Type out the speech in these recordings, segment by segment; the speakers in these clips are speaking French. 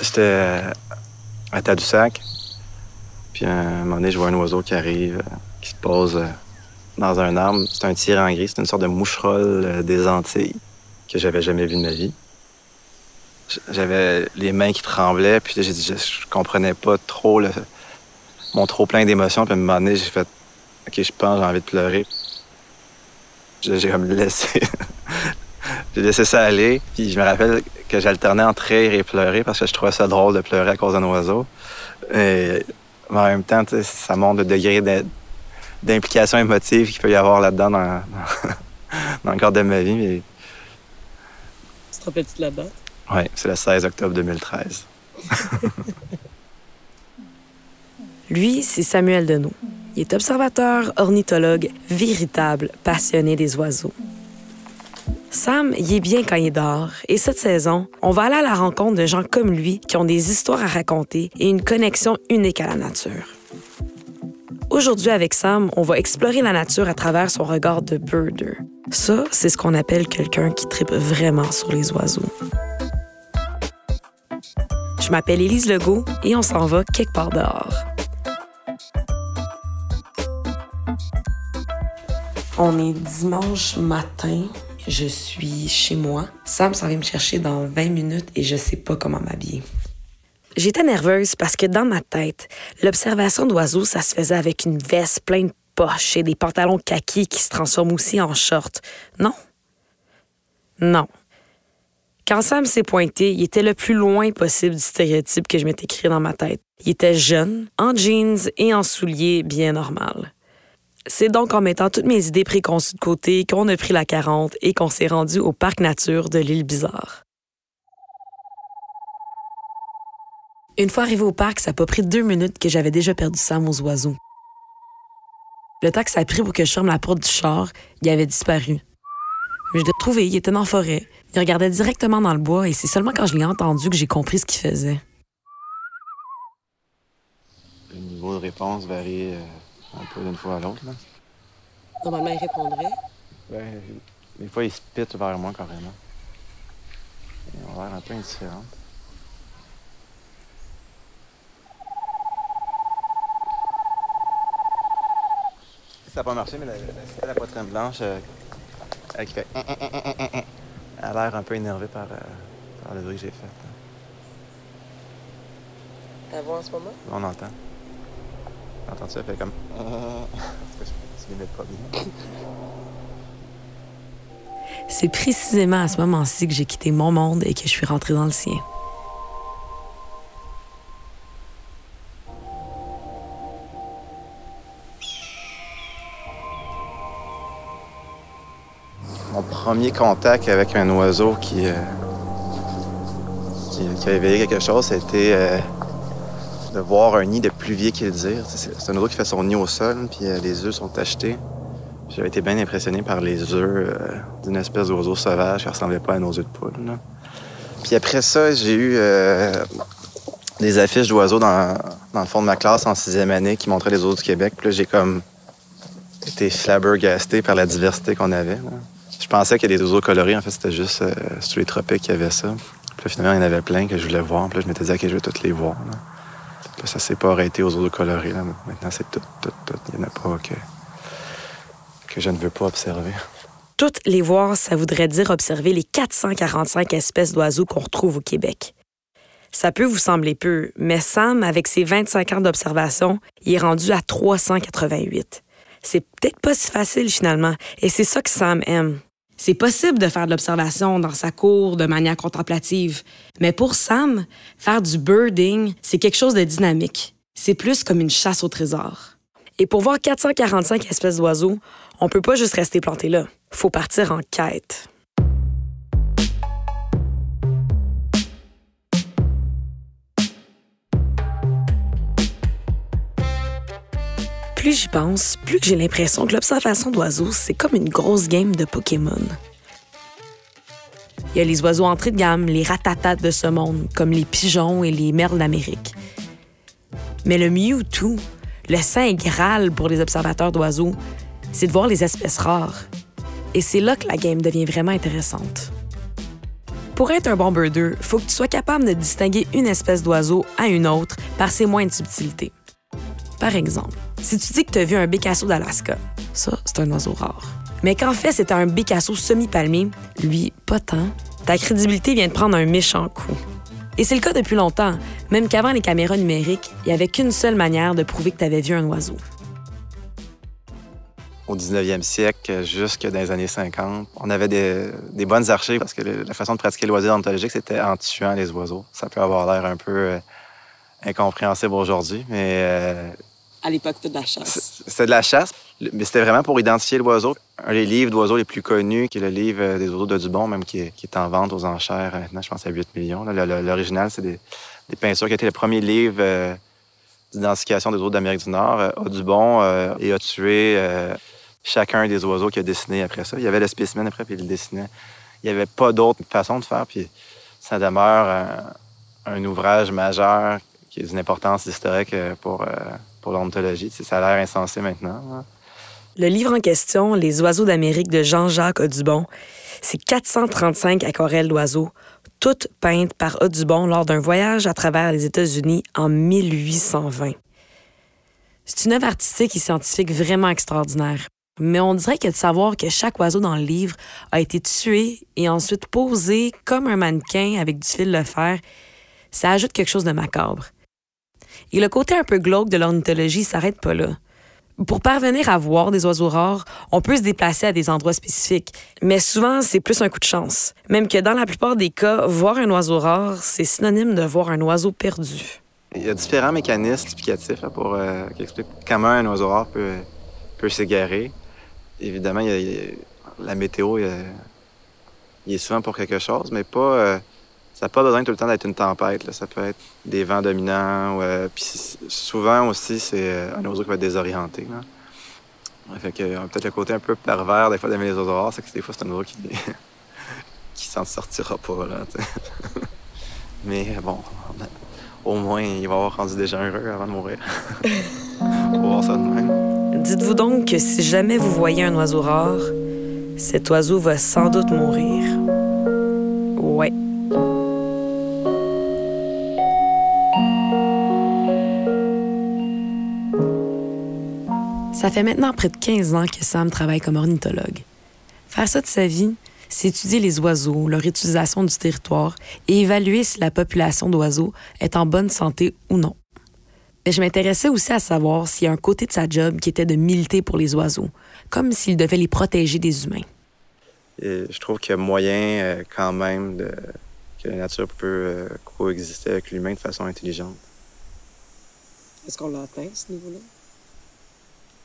J'étais à Tadoussac. Puis à un moment donné, je vois un oiseau qui arrive, euh, qui se pose euh, dans un arbre. C'est un tir en gris, c'est une sorte de moucherolle euh, des Antilles que j'avais jamais vu de ma vie. J'avais les mains qui tremblaient, puis je, je comprenais pas trop le, mon trop plein d'émotions. Puis à un moment donné, j'ai fait OK, je pense, j'ai envie de pleurer. J'ai comme laissé. j'ai laissé ça aller. Puis je me rappelle que j'alternais entre rire et pleurer parce que je trouvais ça drôle de pleurer à cause d'un oiseau. Et mais en même temps, ça montre le degré d'implication émotive qu'il peut y avoir là-dedans dans, dans, le cadre de ma vie. Mais... Tu te rappelles-tu de la date? Oui, c'est le 16 octobre 2013. Lui, c'est Samuel Deneau. Il est observateur, ornithologue, véritable passionné des oiseaux. Sam, il est bien quand il dort, et cette saison, on va aller à la rencontre de gens comme lui qui ont des histoires à raconter et une connexion unique à la nature. Aujourd'hui, avec Sam, on va explorer la nature à travers son regard de birder. Ça, c'est ce qu'on appelle quelqu'un qui tripe vraiment sur les oiseaux. Je m'appelle Élise Legault et on s'en va quelque part dehors. On est dimanche matin. Je suis chez moi. Sam s'en vient me chercher dans 20 minutes et je sais pas comment m'habiller. J'étais nerveuse parce que dans ma tête, l'observation d'oiseaux, ça se faisait avec une veste pleine de poches et des pantalons kaki qui se transforment aussi en shorts. Non. Non. Quand Sam s'est pointé, il était le plus loin possible du stéréotype que je m'étais créé dans ma tête. Il était jeune, en jeans et en souliers bien normal. C'est donc en mettant toutes mes idées préconçues de côté qu'on a pris la 40 et qu'on s'est rendu au parc nature de l'île Bizarre. Une fois arrivé au parc, ça n'a pas pris deux minutes que j'avais déjà perdu Sam aux oiseaux. Le temps que ça a pris pour que je ferme la porte du char, il avait disparu. Je l'ai retrouvé, il était la forêt. Il regardait directement dans le bois et c'est seulement quand je l'ai entendu que j'ai compris ce qu'il faisait. Le niveau de réponse varie euh, un peu d'une fois à l'autre. Normalement, il répondrait. Ben, des fois, il se pite vers moi carrément. Il a l'air un peu indifférent. Ça n'a pas marché, mais la, la, la poitrine blanche euh, elle qui fait. Elle a l'air un peu énervée par, euh, par le bruit que j'ai fait. T'as voix en ce moment? On entend. Fait comme. bien. C'est précisément à ce moment-ci que j'ai quitté mon monde et que je suis rentrée dans le sien. Mon premier contact avec un oiseau qui, euh, qui, qui, a éveillé quelque chose, c'était euh, de voir un nid de pluvier qui le dire. C'est un oiseau qui fait son nid au sol, puis euh, les œufs sont achetés. J'avais été bien impressionné par les œufs euh, d'une espèce d'oiseau sauvage qui ressemblait pas à nos œufs de poule. Puis après ça, j'ai eu euh, des affiches d'oiseaux dans, dans, le fond de ma classe en sixième année qui montraient les oiseaux du Québec. Puis là, j'ai comme été flabbergasté par la diversité qu'on avait. Je pensais qu'il y avait des oiseaux colorés. En fait, c'était juste euh, les tropiques qu'il y avait ça. Puis là, finalement, il y en avait plein que je voulais voir. Puis là, je m'étais dit, OK, je veux toutes les voir. Là, ça s'est pas arrêté aux oiseaux colorés. Là. Maintenant, c'est tout, tout, tout. Il n'y en a pas que, que je ne veux pas observer. Toutes les voir, ça voudrait dire observer les 445 espèces d'oiseaux qu'on retrouve au Québec. Ça peut vous sembler peu, mais Sam, avec ses 25 ans d'observation, il est rendu à 388. C'est peut-être pas si facile finalement, et c'est ça que Sam aime. C'est possible de faire de l'observation dans sa cour de manière contemplative, mais pour Sam, faire du birding, c'est quelque chose de dynamique. C'est plus comme une chasse au trésor. Et pour voir 445 espèces d'oiseaux, on peut pas juste rester planté là. Faut partir en quête. Plus j'y pense, plus j'ai l'impression que l'observation d'oiseaux, c'est comme une grosse game de Pokémon. Il y a les oiseaux entrée de gamme, les ratatas de ce monde, comme les pigeons et les merles d'Amérique. Mais le Mewtwo, le saint graal pour les observateurs d'oiseaux, c'est de voir les espèces rares. Et c'est là que la game devient vraiment intéressante. Pour être un bon birder, faut que tu sois capable de distinguer une espèce d'oiseau à une autre par ses moindres subtilités. Par exemple, si tu dis que tu as vu un bécasso d'Alaska, ça, c'est un oiseau rare. Mais qu'en fait, c'était un bécasso semi-palmé, lui, pas tant, ta crédibilité vient de prendre un méchant coup. Et c'est le cas depuis longtemps, même qu'avant les caméras numériques, il n'y avait qu'une seule manière de prouver que tu avais vu un oiseau. Au 19e siècle, jusque dans les années 50, on avait des, bonnes archives parce que la façon de pratiquer l'oiseau ontologique, c'était en tuant les oiseaux. Ça peut avoir l'air un peu euh, incompréhensible aujourd'hui, mais euh, à l'époque, c'était de la chasse. C'était de la chasse, mais c'était vraiment pour identifier l'oiseau. Un des livres d'oiseaux les plus connus, qui est le livre euh, des oiseaux de Dubon, même qui est, en vente aux enchères maintenant, je pense à 8 millions. L'original, c'est des, des, peintures qui a été le premier livre euh, d'identification des oiseaux d'Amérique du Nord. Euh, Audubon et a tué chacun des oiseaux qu'il a dessiné après ça. Il y avait le spécimen après, puis il le dessinait. Il n'y avait pas d'autre façon de faire, puis ça demeure un, ouvrage majeur qui a une importance historique pour pour l'ontologie. Ça a l'air insensé maintenant. Hein. Le livre en question, Les oiseaux d'Amérique de Jean-Jacques Audubon, c'est 435 aquarelles d'oiseaux, toutes peintes par Audubon lors d'un voyage à travers les États-Unis en 1820. C'est une œuvre artistique et scientifique vraiment extraordinaire. Mais on dirait que de savoir que chaque oiseau dans le livre a été tué et ensuite posé comme un mannequin avec du fil de fer, ça ajoute quelque chose de macabre. Et le côté un peu glauque de l'ornithologie s'arrête pas là. Pour parvenir à voir des oiseaux rares, on peut se déplacer à des endroits spécifiques, mais souvent c'est plus un coup de chance. Même que dans la plupart des cas, voir un oiseau rare, c'est synonyme de voir un oiseau perdu. Il y a différents mécanismes explicatifs pour, euh, qui expliquent comment un oiseau rare peut, peut s'égarer. Évidemment, il y a, la météo, il, est souvent pour quelque chose, mais pas... Euh, ça n'a pas besoin tout le temps d'être une tempête. Ça peut être des vents dominants. Euh, puis souvent aussi, c'est euh, un oiseau qui va être désorienté. Fait que, euh, peut-être le côté un peu pervers des fois d'aimer les oiseaux rares, c'est que des fois, c'est un oiseau qui, qui s'en sortira pas. Là, Mais bon, au moins, il va avoir rendu déjà heureux avant de mourir. On va voir ça de même. Dites-vous donc que si jamais vous voyez un oiseau rare, cet oiseau va sans doute mourir. Ça fait maintenant près de 15 ans que Sam travaille comme ornithologue. Faire ça de sa vie, c'est étudier les oiseaux, leur utilisation du territoire et évaluer si la population d'oiseaux est en bonne santé ou non. Mais je m'intéressais aussi à savoir s'il y a un côté de sa job qui était de militer pour les oiseaux, comme s'il devait les protéger des humains. je trouve qu'il y a moyen euh, quand même de, que la nature peut euh, coexister avec l'humain de façon intelligente. Est-ce qu'on l'a atteint, ce niveau-là?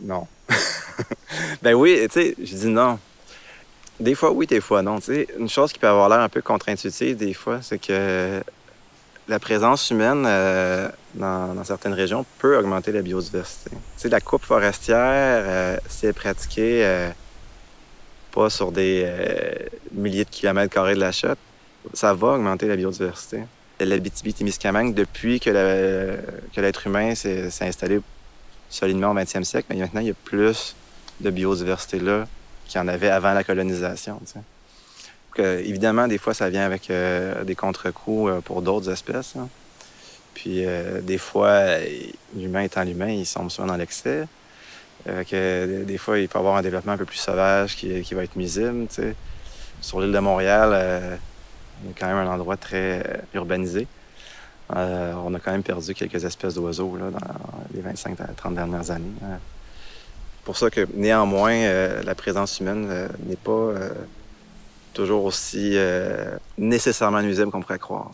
Non. ben oui, tu sais, je dis non. Des fois oui, des fois non. Tu sais, une chose qui peut avoir l'air un peu contre-intuitive des fois, c'est que la présence humaine euh, dans, certaines régions peut augmenter la biodiversité. Tu sais, la coupe forestière, euh, si elle est pratiquée euh, pas sur des milliers de kilomètres carrés de la chute, ça va augmenter la biodiversité. L'Abitibi-Témiscamingue, depuis que l'être humain s'est installé solidement au 20e siècle, mais maintenant, il y a plus de biodiversité là qu'il y en avait avant la colonisation. évidemment, des fois, ça vient avec euh, des contre-coups euh, pour d'autres espèces. Hein. Puis, euh, des fois, l'humain étant l'humain, il sombre souvent dans l'excès. des fois, il peut y avoir un développement un peu plus sauvage qui, va être misible. Sur l'île de Montréal, il y a quand même un endroit très urbanisé. Euh, on a quand même perdu quelques espèces d'oiseaux dans les 25-30 dernières années. Euh, pour ça que néanmoins, euh, la présence humaine n'est pas toujours aussi nécessairement nuisible qu'on pourrait croire.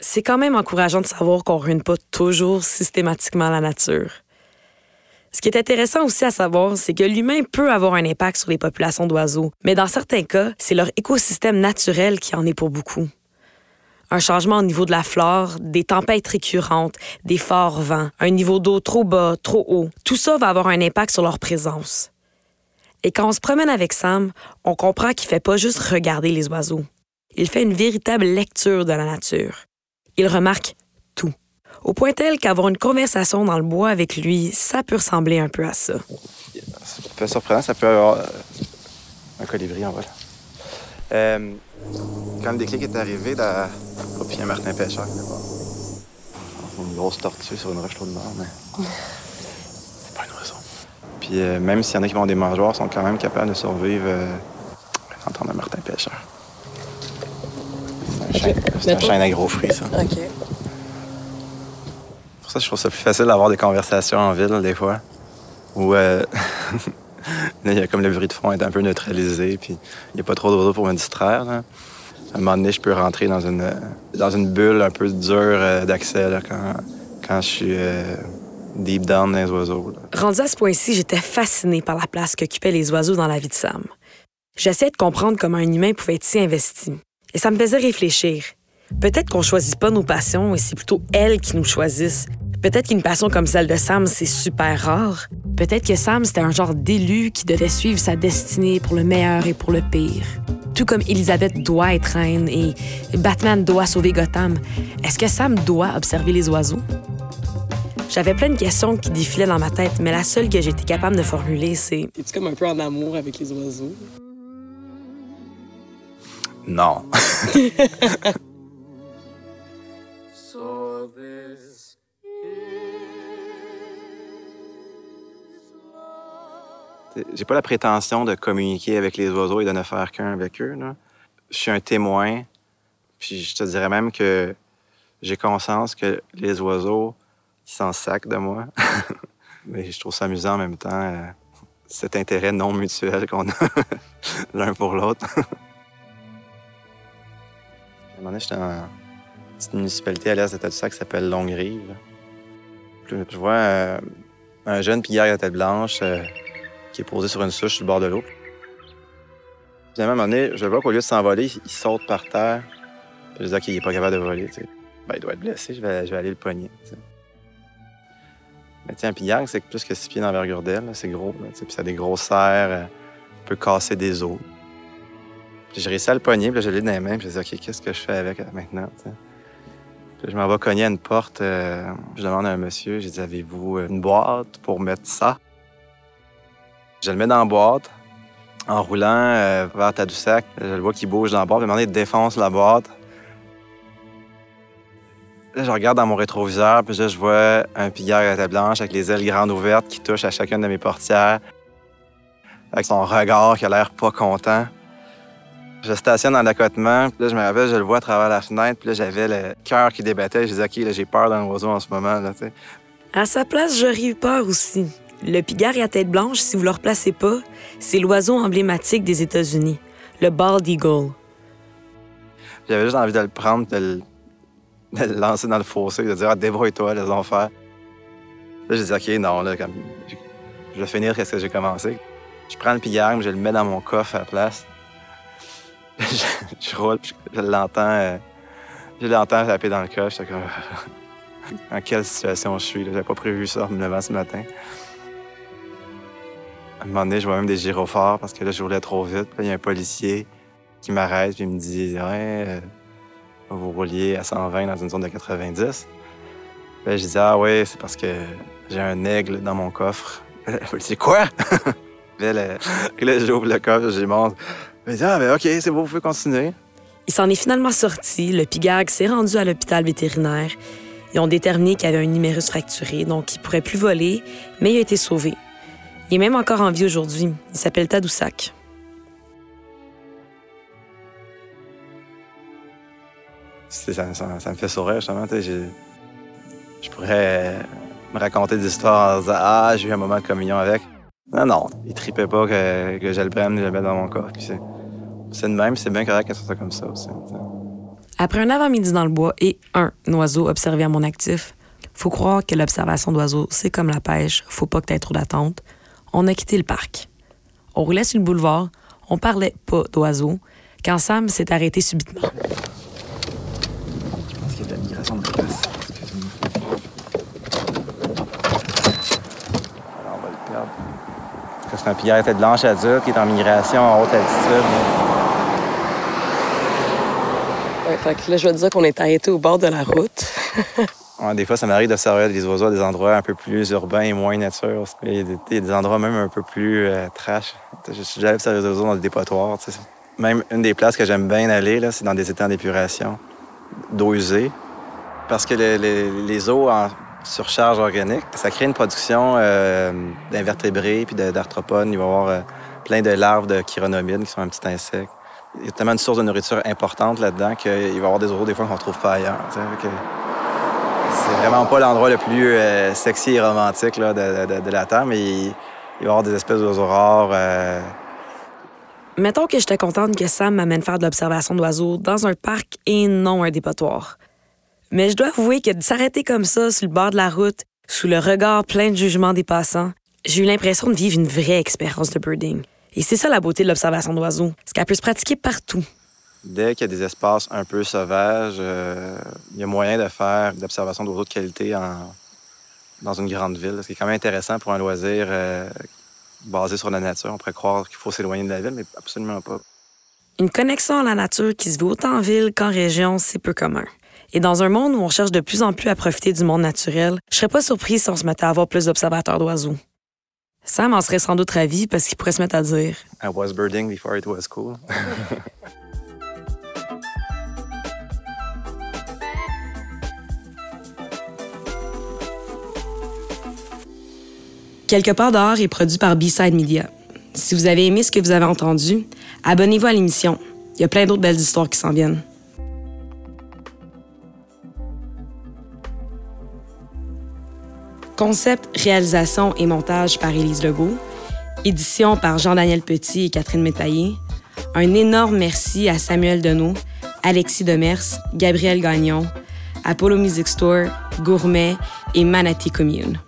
C'est quand même encourageant de savoir qu'on ne ruine pas toujours systématiquement la nature. Ce qui est intéressant aussi à savoir, c'est que l'humain peut avoir un impact sur les populations d'oiseaux, mais dans certains cas, c'est leur écosystème naturel qui en est pour beaucoup un changement au niveau de la flore, des tempêtes récurrentes, des forts vents, un niveau d'eau trop bas, trop haut. Tout ça va avoir un impact sur leur présence. Et quand on se promène avec Sam, on comprend qu'il fait pas juste regarder les oiseaux. Il fait une véritable lecture de la nature. Il remarque tout. Au point tel qu'avoir une conversation dans le bois avec lui, ça peut ressembler un peu à ça. C'est un peu surprenant, ça peut avoir un colibri en vol. Euh, quand le déclic est arrivé, dans... oh, puis il y a Martin Pêcheur. Une grosse tortue sur une roche de mort, mais c'est pas un oiseau. Puis euh, même s'il y en a qui vont des mangeoires, sont quand même capables de survivre euh, entendre un Martin Pêcheur. C'est un, chêne, c'est un chêne à gros fruits, ça. OK. Pour ça, je trouve ça plus facile d'avoir des conversations en ville, des fois. Où euh, là, comme le bruit de fond est un peu neutralisé, puis il n'y a pas trop d'oiseaux pour me distraire. À un moment donné, je peux rentrer dans une, dans une bulle un peu dure euh, d'accès quand, quand je suis euh, deep down dans les oiseaux. là. Rendu à ce point-ci, j'étais fascinée par la place qu'occupaient les oiseaux dans la vie de Sam. J'essayais de comprendre comment un humain pouvait être si investi. Et ça me faisait réfléchir. Peut-être qu'on choisit pas nos passions et c'est plutôt elles qui nous choisissent. Peut-être qu'une passion comme celle de Sam, c'est super rare. Peut-être que Sam, c'était un genre d'élu qui devait suivre sa destinée pour le meilleur et pour le pire. Tout comme Elisabeth doit être reine et Batman doit sauver Gotham, est-ce que Sam doit observer les oiseaux? J'avais plein de questions qui défilaient dans ma tête, mais la seule que j'étais capable de formuler, c'est Es-tu comme un peu en amour avec les oiseaux? Non. J'ai pas la prétention de communiquer avec les oiseaux et de ne faire qu'un avec eux. là. Je suis un témoin, puis je te dirais même que j'ai conscience que les oiseaux, s'en sacent de moi. Mais je trouve ça amusant en même temps, euh, cet intérêt non mutuel qu'on a l'un pour l'autre. À un moment donné, j'étais dans une petite municipalité à l'est de Tadoussac qui s'appelle Longue-Rive. Je vois euh, un jeune pillard à tête blanche euh, qui est posé sur une souche sur le bord de l'eau. Puis à un moment donné, je vois qu'au lieu de s'envoler, il saute par terre. Je dis, OK, il est pas capable de voler. Ben, il doit être blessé, je vais, aller le pogner. Mais tiens, un pillard, c'est plus que six pieds d'envergure là, C'est gros. là, Puis ça a des grosses serres, euh, peut casser des os. J'ai réussi à le pogner, puis là, je l'ai dans les mains, puis je dis, OK, qu'est-ce que je fais avec euh, maintenant? je m'en vais cogner à une porte. euh, je demande à un monsieur, j'ai dit, avez-vous une boîte pour mettre ça? Je le mets dans la boîte, en roulant euh, vers Tadoussac. Je le vois qu'il bouge dans la boîte. Puis à un moment la boîte. Là, je regarde dans mon rétroviseur, puis là, je vois un pillard à tête blanche avec les ailes grandes ouvertes qui touche à chacune de mes portières, avec son regard qui a l'air pas content. Je stationne dans l'accotement, puis là, je me rappelle, je le vois à travers la fenêtre, puis là, j'avais le cœur qui débattait. Je disais, OK, là, j'ai peur d'un oiseau en ce moment. À sa place, j'aurais eu peur aussi. Le pigard à tête blanche, si vous le replacez pas, c'est l'oiseau emblématique des États-Unis, le bald eagle. J'avais juste envie de le prendre, de le, de le lancer dans le fossé, de dire, ah, débrouille-toi, laisse-en faire. Là, j'ai dit, OK, non, là, comme, je vais finir ce que j'ai commencé. Je prends le pillard, je le mets dans mon coffre à la place. je, roule, je, je l'entends, euh, je l'entends taper dans le coffre. J'étais comme, dans quelle situation je suis, là? J'avais pas prévu ça en me levant ce matin. Un moment donné, je vois même des gyrophares parce que là, je roulais trop vite. Puis il y a un policier qui m'arrête il me dit, ouais, euh, vous rouliez à 120 dans une zone de 90. Puis là, je dis, ah ouais, c'est parce que j'ai un aigle dans mon coffre. C'est quoi? Puis là, le- là, j'ouvre le coffre, j'y montre. Il dit, ah, ben OK, c'est bon, vous pouvez continuer. Il s'en est finalement sorti. Le pigag s'est rendu à l'hôpital vétérinaire. Ils ont déterminé qu'il avait un numérus fracturé, donc il pourrait plus voler, mais il a été sauvé. Il est même encore en vie aujourd'hui. Il s'appelle Tadoussac. Ça, ça- ça me fait sourire, justement. j'ai- Je pourrais me raconter des histoires en disant Ah, j'ai eu un moment de communion avec. Non, non, il tripait pas que, que je le prenne et je le mette dans mon corps. C'est- de même, c'est bien correct que ce soit comme ça aussi. Après un avant-midi dans le bois et un oiseau observé à mon actif, faut croire que l'observation d'oiseaux, c'est comme la pêche, faut pas que t'aies trop d'attente. On a quitté le parc. On roulait sur le boulevard, on parlait pas d'oiseaux, quand Sam s'est arrêté subitement. Je pense qu'il y a de la migration de place. Alors, on va le perdre. C'est un pillard à tête blanche adulte qui est en migration en haute altitude. Ouais, fait que là, je vais te dire qu'on est arrêté au bord de la route. Des fois, ça m'arrive d'observer des oiseaux à des endroits un peu plus urbains et moins nature. Il y a des, endroits même un peu plus euh, trash. Je suis déjà observé des oiseaux dans des dépotoirs. Même une des places que j'aime bien aller, c'est dans des étangs d'épuration d'eau usée. Parce que les eaux en surcharge organique, ça crée une production euh, d'invertébrés puis d'arthropodes. Il va y avoir euh, plein de larves de chironomides qui sont un petit insecte. Il y a tellement une source de nourriture importante là-dedans qu'il va y avoir des eaux des fois qu'on ne trouve pas ailleurs. C'est vraiment pas l'endroit le plus euh, sexy et romantique de, la Terre, mais il, va y avoir des espèces d'oiseaux rares. Mettons que j'étais contente que Sam m'amène faire de l'observation d'oiseaux dans un parc et non un dépotoir. Mais je dois avouer que de s'arrêter comme ça sur le bord de la route, sous le regard plein de jugement des passants, j'ai eu l'impression de vivre une vraie expérience de birding. Et c'est ça la beauté de l'observation d'oiseaux, c'est qu'elle peut se pratiquer partout. Dès qu'il y a des espaces un peu sauvages, euh, il y a moyen de faire d'observation d'oiseaux de qualité dans une grande ville. Ce qui est quand même intéressant pour un loisir euh, basé sur la nature. On pourrait croire qu'il faut s'éloigner de la ville, mais absolument pas. Une connexion à la nature qui se vit autant en ville qu'en région, c'est peu commun. Et dans un monde où on cherche de plus en plus à profiter du monde naturel, je serais pas surprise si on se mettait à avoir plus d'observateurs d'oiseaux. Sam en serait sans doute ravi parce qu'il pourrait se mettre à dire I was birding before it was cool. Quelque part dehors est produit par B-Side Media. Si vous avez aimé ce que vous avez entendu, abonnez-vous à l'émission. Il y a plein d'autres belles histoires qui s'en viennent. Concept, réalisation et montage par Élise Legault. Édition par Jean-Daniel Petit et Catherine Métaillé. Un énorme merci à Samuel Deneau, Alexis Demers, Gabriel Gagnon, Apollo Music Store, Gourmet et Manatee Commune.